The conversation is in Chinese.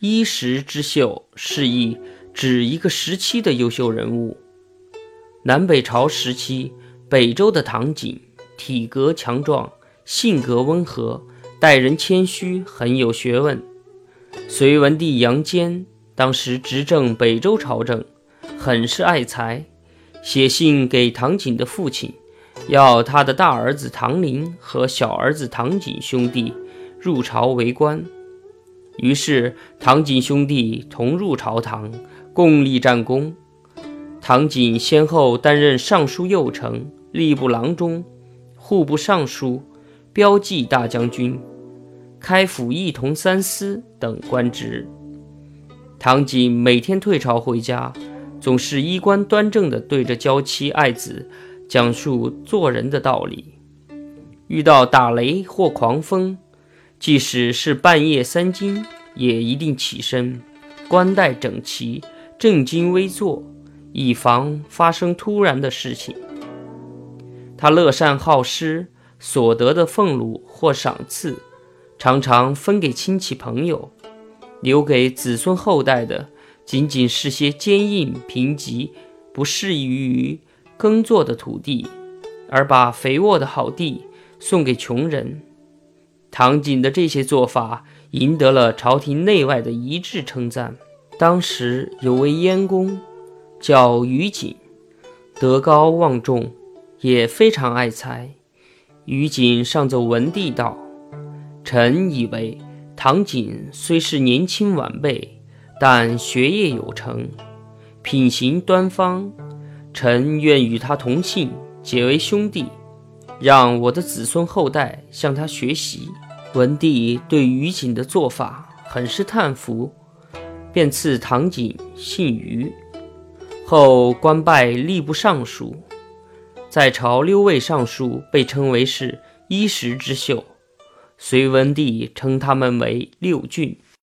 衣食之秀是意指一个时期的优秀人物。南北朝时期，北周的唐景体格强壮，性格温和，待人谦虚，很有学问。隋文帝杨坚当时执政北周朝政，很是爱才，写信给唐景的父亲，要他的大儿子唐林和小儿子唐景兄弟入朝为官。于是，唐景兄弟同入朝堂，共立战功。唐景先后担任尚书右丞、吏部郎中、户部尚书、标记大将军、开府仪同三司等官职。唐景每天退朝回家，总是衣冠端正地对着娇妻爱子讲述做人的道理。遇到打雷或狂风，即使是半夜三更，也一定起身，冠带整齐，正襟危坐，以防发生突然的事情。他乐善好施，所得的俸禄或赏赐，常常分给亲戚朋友，留给子孙后代的，仅仅是些坚硬贫瘠、不适宜于耕作的土地，而把肥沃的好地送给穷人。唐景的这些做法赢得了朝廷内外的一致称赞。当时有位燕公叫于景，德高望重，也非常爱才。于景上奏文帝道：“臣以为唐景虽是年轻晚辈，但学业有成，品行端方，臣愿与他同姓，结为兄弟。”让我的子孙后代向他学习。文帝对于景的做法很是叹服，便赐唐景姓于，后官拜吏部尚书。在朝六位尚书被称为是衣食之秀，隋文帝称他们为六俊。